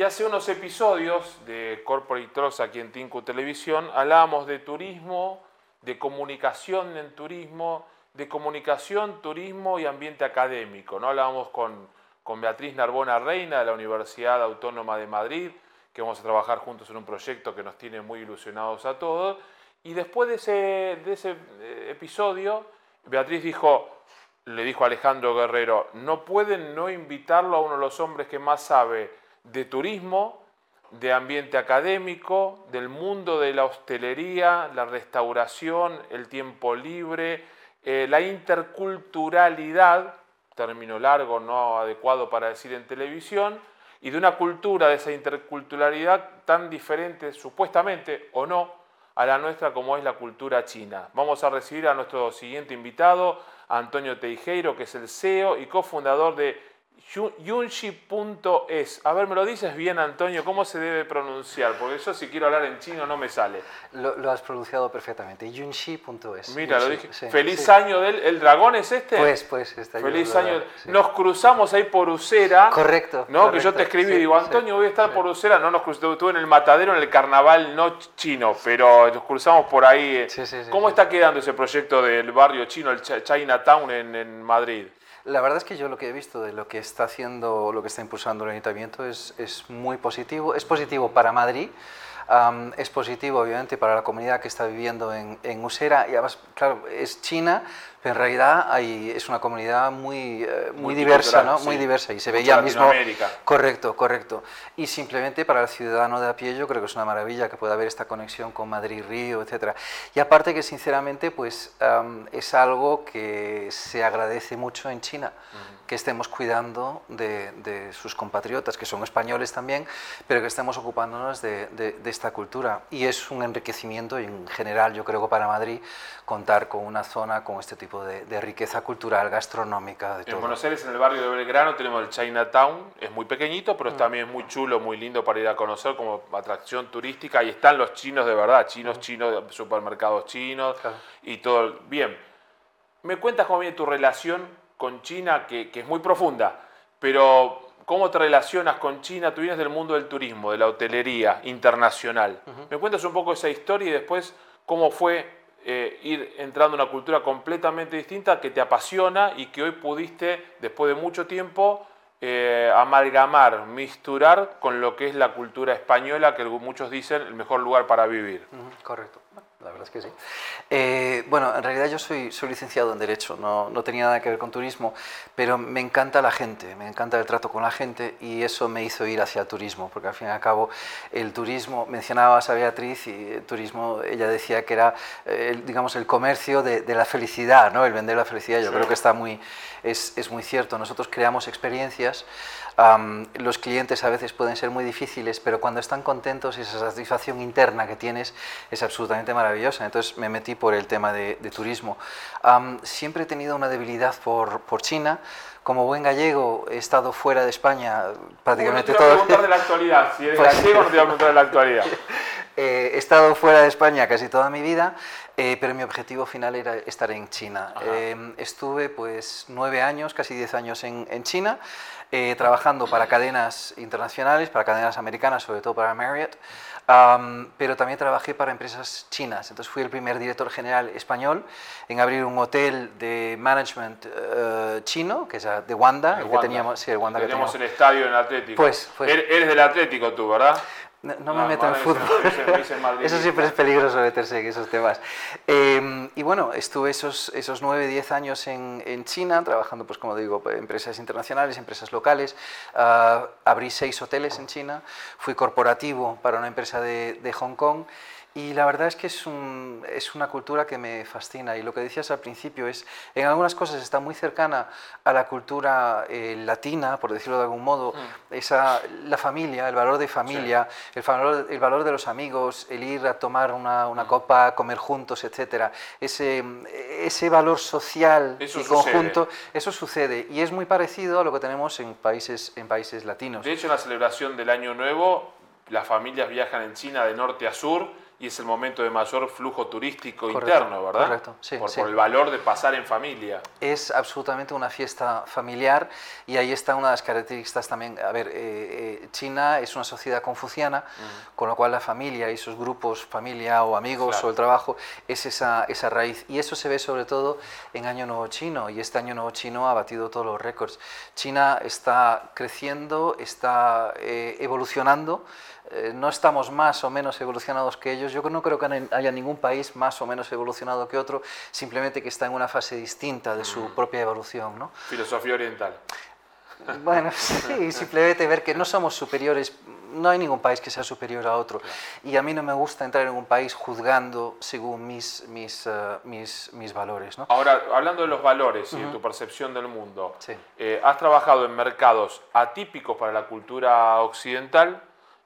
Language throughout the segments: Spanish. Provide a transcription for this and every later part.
Y hace unos episodios de Corporate Talks aquí en Tinku Televisión hablábamos de turismo, de comunicación en turismo, de comunicación, turismo y ambiente académico. ¿no? Hablábamos con, con Beatriz Narbona Reina de la Universidad Autónoma de Madrid, que vamos a trabajar juntos en un proyecto que nos tiene muy ilusionados a todos. Y después de ese, de ese eh, episodio, Beatriz dijo, le dijo a Alejandro Guerrero, no pueden no invitarlo a uno de los hombres que más sabe de turismo, de ambiente académico, del mundo de la hostelería, la restauración, el tiempo libre, eh, la interculturalidad, término largo, no adecuado para decir en televisión, y de una cultura de esa interculturalidad tan diferente, supuestamente o no, a la nuestra como es la cultura china. Vamos a recibir a nuestro siguiente invitado, Antonio Teijeiro, que es el CEO y cofundador de Yunshi.es. A ver, ¿me lo dices bien, Antonio? ¿Cómo se debe pronunciar? Porque yo si quiero hablar en chino no me sale. Lo, has pronunciado perfectamente. Yunshi.es. Mira, lo dije. Feliz año del... ¿El dragón es este? Pues, pues. Está Feliz año. Nos cruzamos ahí por Usera. Correcto. ¿No? que yo te escribí y digo, Antonio, voy a estar por Usera. No nos cruzamos. Estuve en el matadero en el carnaval no chino, pero nos cruzamos por ahí. ¿Cómo está quedando ese proyecto del barrio chino, el Chinatown en, en Madrid? La verdad es que yo lo que he visto de lo que está haciendo, lo que está impulsando el ayuntamiento es, es muy positivo. Es positivo para Madrid, es positivo obviamente para la comunidad que está viviendo en, en Usera y además, claro, es China, pero en realidad hay, es una comunidad muy, eh, muy, diversa, ¿no? Muy diversa y se veía mismo... Correcto, correcto. Y simplemente para el ciudadano de a pie yo creo que es una maravilla que pueda haber esta conexión con Madrid-Río, etc. Y aparte que sinceramente pues es algo que se agradece mucho en China, que estemos cuidando de, de, sus compatriotas, que son españoles también, pero que estemos ocupándonos de, de, esta cultura. Y es un enriquecimiento en general yo creo que para Madrid contar con una zona con este tipo de, riqueza cultural, gastronómica. De en Buenos Aires, en el barrio de Belgrano, tenemos el Chinatown, es muy pequeñito, pero mm. también muy chulo, muy lindo para ir a conocer como atracción turística. Y están los chinos de verdad, chinos, mm. chinos, supermercados chinos y todo. Bien, me cuentas cómo viene tu relación con China, que, es muy profunda, pero ¿Cómo te relacionas con China? Tú vienes del mundo del turismo, de la hotelería internacional. ¿Me cuentas un poco esa historia y después cómo fue eh, ir entrando en una cultura completamente distinta que te apasiona y que hoy pudiste, después de mucho tiempo, eh, amalgamar, misturar con lo que es la cultura española, que muchos dicen el mejor lugar para vivir. correcto verdad es que sí. Eh, bueno, en realidad yo soy, soy licenciado en Derecho, no, no, tenía nada que ver con turismo, pero me encanta la gente, me encanta el trato con la gente y eso me hizo ir hacia el turismo, porque al fin y al cabo el turismo, mencionabas a Beatriz y el turismo, ella decía que era, el, digamos, el comercio de, de, la felicidad, ¿no? el vender la felicidad, yo creo que está muy, es, es muy cierto. Nosotros creamos experiencias los clientes a veces pueden ser muy difíciles, pero cuando están contentos esa satisfacción interna que tienes es absolutamente maravillosa. Entonces me metí por el tema de, turismo. siempre he tenido una debilidad por, por China como buen gallego he estado fuera de España prácticamente todo. No te voy a preguntar de la actualidad, si eres pues gallego no te voy a preguntar de la actualidad. Eh, he estado fuera de España casi toda mi vida, eh, pero mi objetivo final era estar en China. Eh, estuve pues nueve años, casi diez años en, en China. Eh, trabajando para cadenas internacionales, para cadenas americanas, sobre todo para Marriott, pero también trabajé para empresas chinas. Entonces fui el primer director general español en abrir un hotel de management uh, chino, que es de Wanda, el, que teníamos, sí, el Wanda que teníamos el estadio en Atlético. Pues, pues, Eres del Atlético tú, ¿verdad? No, me meto en fútbol. Eso siempre es peligroso meterse en esos temas. Em, y bueno, estuve esos, esos 9, 10 años en, en, China, trabajando, pues como digo, empresas internacionales, empresas locales. Uh, abrí seis hoteles en China. Fui corporativo para una empresa de, de Hong Kong. Y la verdad es que es, un, es, una cultura que me fascina y lo que decías al principio es, en algunas cosas está muy cercana a la cultura eh, latina, por decirlo de algún modo, mm. esa, la familia, el valor de familia, el, valor, el valor de los amigos, el ir a tomar una, una mm. copa, comer juntos, etc. Ese, ese valor social y conjunto, eso sucede y es muy parecido a lo que tenemos en países, en países latinos. De hecho, en la celebración del Año Nuevo, las familias viajan en China de norte a sur y es el momento de mayor flujo turístico interno, ¿verdad? Correcto, sí por, sí por, el valor de pasar en familia. Es absolutamente una fiesta familiar y ahí está una de las características también. A ver, eh, eh, China es una sociedad confuciana, con lo cual la familia y sus grupos, familia o amigos Claro. o el trabajo, es esa, esa raíz. Y eso se ve sobre todo en Año Nuevo Chino y este Año Nuevo Chino ha batido todos los récords. China está creciendo, está eh, evolucionando. Eh, no estamos más o menos evolucionados que ellos. Yo no creo que haya ningún país más o menos evolucionado que otro, simplemente que está en una fase distinta de su propia evolución. ¿no? Filosofía oriental. Bueno, sí, simplemente ver que no somos superiores, no hay ningún país que sea superior a otro. Y a mí no me gusta entrar en un país juzgando según mis, mis, eh, mis, mis valores. ¿no? Ahora, hablando de los valores y de tu percepción del mundo, Sí. eh, has trabajado en mercados atípicos para la cultura occidental,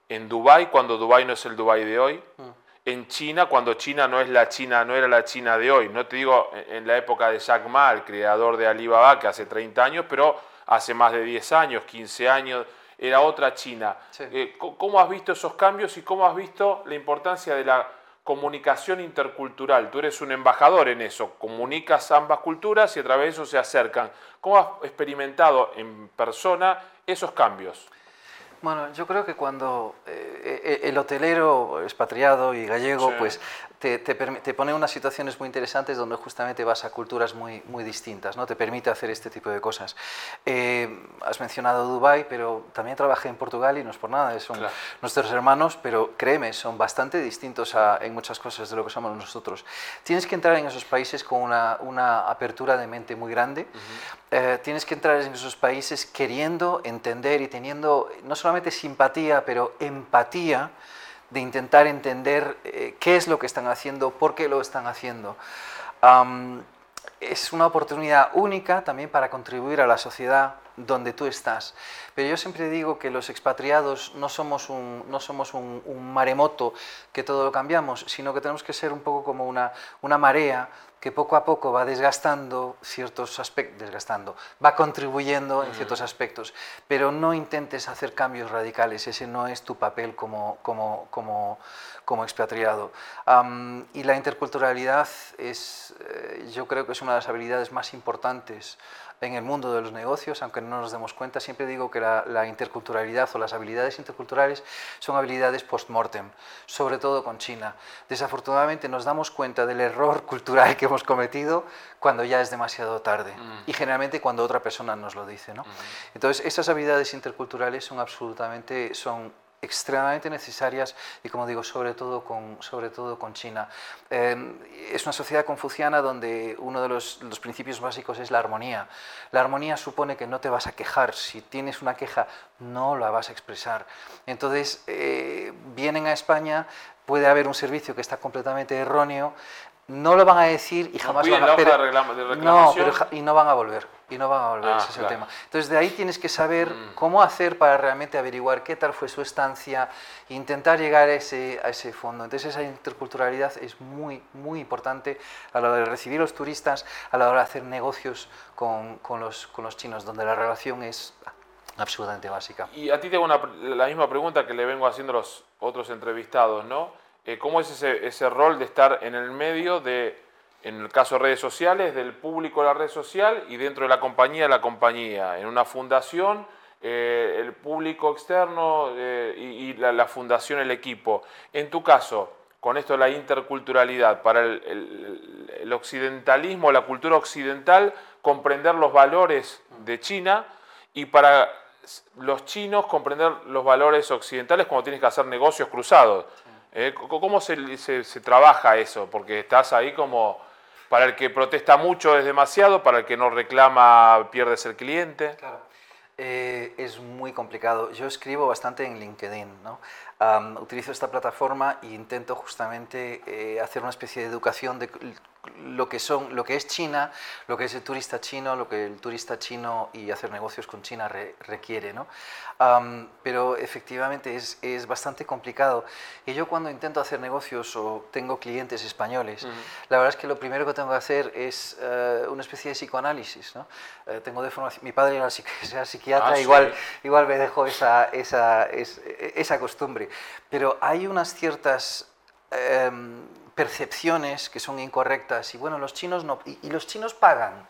en Dubái, cuando Dubái no es el Dubái de hoy, en China, cuando China no es la China, no era la China de hoy. No te digo en la época de Jack Ma, el creador de Alibaba, que hace 30 años, pero hace más de 10 años, 15 años, era otra China. Sí. Eh, ¿Cómo has visto esos cambios y cómo has visto la importancia de la comunicación intercultural? Tú eres un embajador en eso, comunicas ambas culturas y a través de eso se acercan. ¿Cómo has experimentado en persona esos cambios? Bueno, yo creo que cuando eh, eh, el hotelero expatriado y gallego, Sí. pues te, te, te pone unas situaciones muy interesantes donde justamente vas a culturas muy, muy distintas, ¿no? Te permite hacer este tipo de cosas. Eh, has mencionado Dubái, pero también trabajé en Portugal y no es por nada, son Claro. nuestros hermanos, pero créeme, son bastante distintos a- en muchas cosas de lo que somos nosotros. Tienes que entrar en esos países con una, una apertura de mente muy grande. Eh, tienes que entrar en esos países queriendo entender y teniendo no solamente simpatía, pero empatía de intentar entender eh, qué es lo que están haciendo, por qué lo están haciendo. Am, es una oportunidad única también para contribuir a la sociedad donde tú estás. Pero yo siempre digo que los expatriados no somos un, no somos un, un maremoto que todo lo cambiamos, sino que tenemos que ser un poco como una, una marea que poco a poco va desgastando ciertos aspectos, desgastando, va contribuyendo en ciertos aspectos, pero no intentes hacer cambios radicales, ese no es tu papel como, como, como, como expatriado. Y la interculturalidad es, eh, yo creo que es una de las habilidades más importantes en el mundo de los negocios, aunque no nos demos cuenta, siempre digo que la, la interculturalidad o las habilidades interculturales son habilidades post-mortem, sobre todo con China. Desafortunadamente nos damos cuenta del error cultural que hemos cometido cuando ya es demasiado tarde y generalmente cuando otra persona nos lo dice. ¿no? Entonces, esas habilidades interculturales son absolutamente, son extremadamente necesarias y como digo, sobre todo con, sobre todo con China. Eh, es una sociedad confuciana donde uno de los, los, principios básicos es la armonía. La armonía supone que no te vas a quejar, si tienes una queja no la vas a expresar. Entonces, eh, vienen a España, puede haber un servicio que está completamente erróneo, no lo van a decir y jamás van a pero, de no, pero, y no van a volver y no van a volver Ah, ese es claro. el tema entonces de ahí tienes que saber Mm. cómo hacer para realmente averiguar qué tal fue su estancia e intentar llegar a ese, a ese fondo entonces esa interculturalidad es muy muy importante a la hora de recibir los turistas a la hora de hacer negocios con, con los, con los chinos donde la relación es absolutamente básica Y a ti te hago una, la misma pregunta que le vengo haciendo a los otros entrevistados, ¿no? Eh, ¿Cómo es ese, ese rol de estar en el medio de, en el caso de redes sociales, del público la red social y dentro de la compañía, la compañía? En una fundación, eh, el público externo eh, y, la, fundación, el equipo. En tu caso, con esto de la interculturalidad, para el, el, el occidentalismo, la cultura occidental, comprender los valores de China y para los chinos comprender los valores occidentales cuando tienes que hacer negocios cruzados. Eh, ¿Cómo se, trabaja eso? Porque estás ahí como, para el que protesta mucho es demasiado, para el que no reclama pierdes el cliente. Claro. Eh, es muy complicado. Yo escribo bastante en LinkedIn, ¿no? Um, utilizo esta plataforma e intento justamente eh, hacer una especie de educación de lo que, son, lo que es China, lo que es el turista chino, lo que el turista chino y hacer negocios con China re, requiere. ¿no? Um, pero efectivamente es, es, bastante complicado. Y yo cuando intento hacer negocios o tengo clientes españoles, uh -huh. la verdad es que lo primero que tengo que hacer es uh, una especie de psicoanálisis. ¿no? Uh, tengo de formación, mi padre era, psiquiatra, ah, igual, sí. igual me dejó esa, esa, esa, esa costumbre. Pero hay unas ciertas em, percepciones que son incorrectas y bueno, los chinos no, y, y los chinos pagan.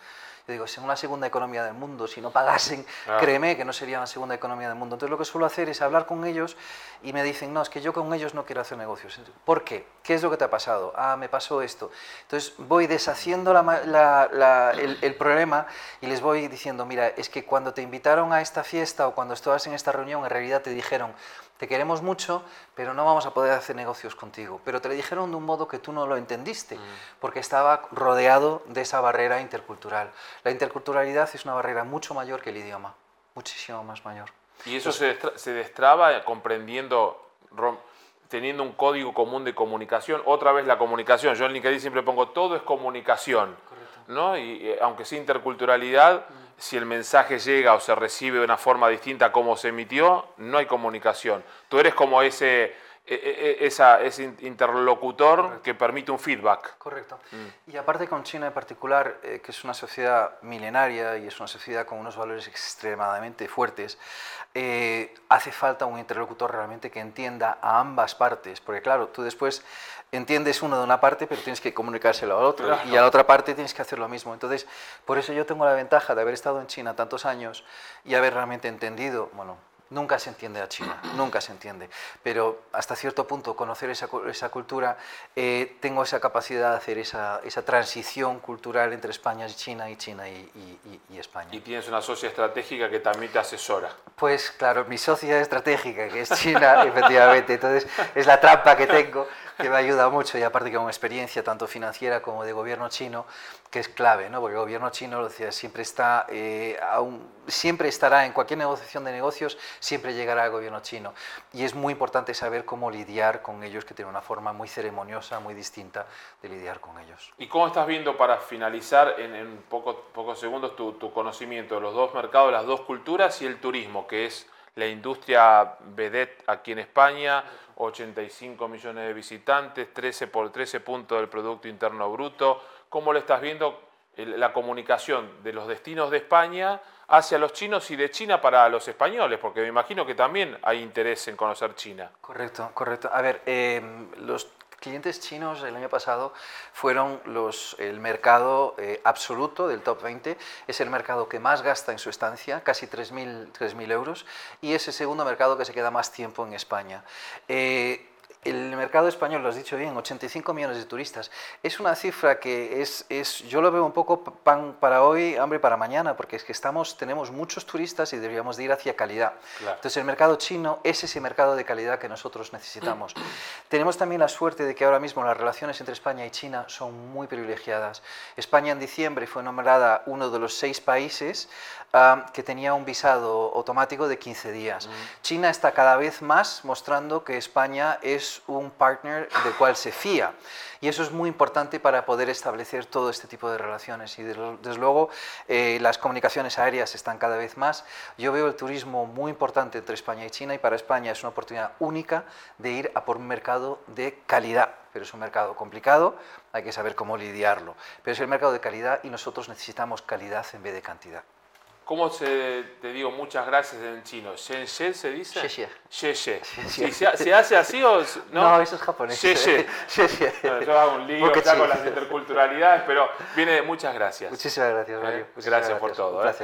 Yo digo, si en una segunda economía del mundo, si no pagasen, Ah. créeme que no sería una segunda economía del mundo. Entonces lo que suelo hacer es hablar con ellos y me dicen, no, es que yo con ellos no quiero hacer negocios. ¿Por qué? ¿Qué es lo que te ha pasado? Ah, me pasó esto. Entonces voy deshaciendo la la- la- el, el problema y les voy diciendo, mira, es que cuando te invitaron a esta fiesta o cuando estabas en esta reunión, en realidad te dijeron, te queremos mucho, pero no vamos a poder hacer negocios contigo. Pero te lo dijeron de un modo que tú no lo entendiste, porque estaba rodeado de esa barrera intercultural. La interculturalidad es una barrera mucho mayor que el idioma, muchísimo más mayor. Y eso se, destra- se destraba comprendiendo, teniendo un código común de comunicación. Otra vez la comunicación. Yo en LinkedIn siempre pongo todo es comunicación. ¿no? Y eh, aunque sea interculturalidad, si el mensaje llega o se recibe de una forma distinta a como se emitió, no hay comunicación. Tú eres como ese, e- e- e- esa- ese in- interlocutor que permite un feedback. Correcto. Y aparte con China en particular, eh, que es una sociedad milenaria y es una sociedad con unos valores extremadamente fuertes, eh, hace falta un interlocutor realmente que entienda a ambas partes, porque claro, tú después entiendes uno de una parte, pero tienes que comunicárselo al otro, Claro. y a la otra parte tienes que hacer lo mismo. Entonces, por eso yo tengo la ventaja de haber estado en China tantos años y haber realmente entendido, bueno, Nunca se entiende a China, nunca se entiende. Pero hasta cierto punto, conocer esa, esa cultura, eh, tengo esa capacidad de hacer esa, esa transición cultural entre España y China y China y, y- y- y España. Y tienes una socia estratégica que también te asesora. Pues claro, mi socia estratégica, que es China, efectivamente, entonces es la trampa que tengo, que me ayuda mucho y aparte que con experiencia tanto financiera como de gobierno chino, que es clave, ¿no? porque el gobierno chino lo decía, siempre, está, eh, aún- siempre estará en cualquier negociación de negocios, siempre llegará el gobierno chino. Y es muy importante saber cómo lidiar con ellos, que tiene una forma muy ceremoniosa, muy distinta de lidiar con ellos. ¿Y cómo estás viendo para finalizar en, en poco- pocos segundos tu, tu conocimiento de los dos mercados, las dos culturas y el turismo, que es la industria vedette aquí en España, 85 millones de visitantes, 13 por 13 puntos del Producto Interno Bruto? ¿Cómo lo estás viendo la comunicación de los destinos de España hacia los chinos y de China para los españoles? Porque me imagino que también hay interés en conocer China. Correcto, correcto. A ver, eh, los clientes chinos el año pasado fueron los, el mercado eh, absoluto del top 20. Es el mercado que más gasta en su estancia, casi 3.000 3.000 euros, y es el segundo mercado que se queda más tiempo en España. Eh, el mercado español, lo has dicho bien, 85 millones de turistas. Es una cifra que es, es, yo lo veo un poco pan para hoy, hambre para mañana, porque es que estamos, tenemos muchos turistas y deberíamos de ir hacia calidad. Claro. Entonces el mercado chino es ese mercado de calidad que nosotros necesitamos. Tenemos también la suerte de que ahora mismo las relaciones entre España y China son muy privilegiadas. España en diciembre fue nombrada uno de los seis países ah, que tenía un visado automático de 15 días. China está cada vez más mostrando que España es un partner del cual se fía. Y eso es muy importante para poder establecer todo este tipo de relaciones. Y desde luego eh, las comunicaciones aéreas están cada vez más. Yo veo el turismo muy importante entre España y China y para España es una oportunidad única de ir a por un mercado de calidad. Pero es un mercado complicado, hay que saber cómo lidiarlo. Pero es el mercado de calidad y nosotros necesitamos calidad en vez de cantidad. ¿Cómo se, te digo muchas gracias en chino? ¿Shen se dice? Xie. Xie Sí, ¿Se, se hace así o no? No, eso es japonés. Xie xie. Bueno, yo hago un lío ya con las interculturalidades, pero viene de muchas gracias. Muchísimas gracias, Mario. Eh, Muchísimas gracias por todo, Un eh. placer.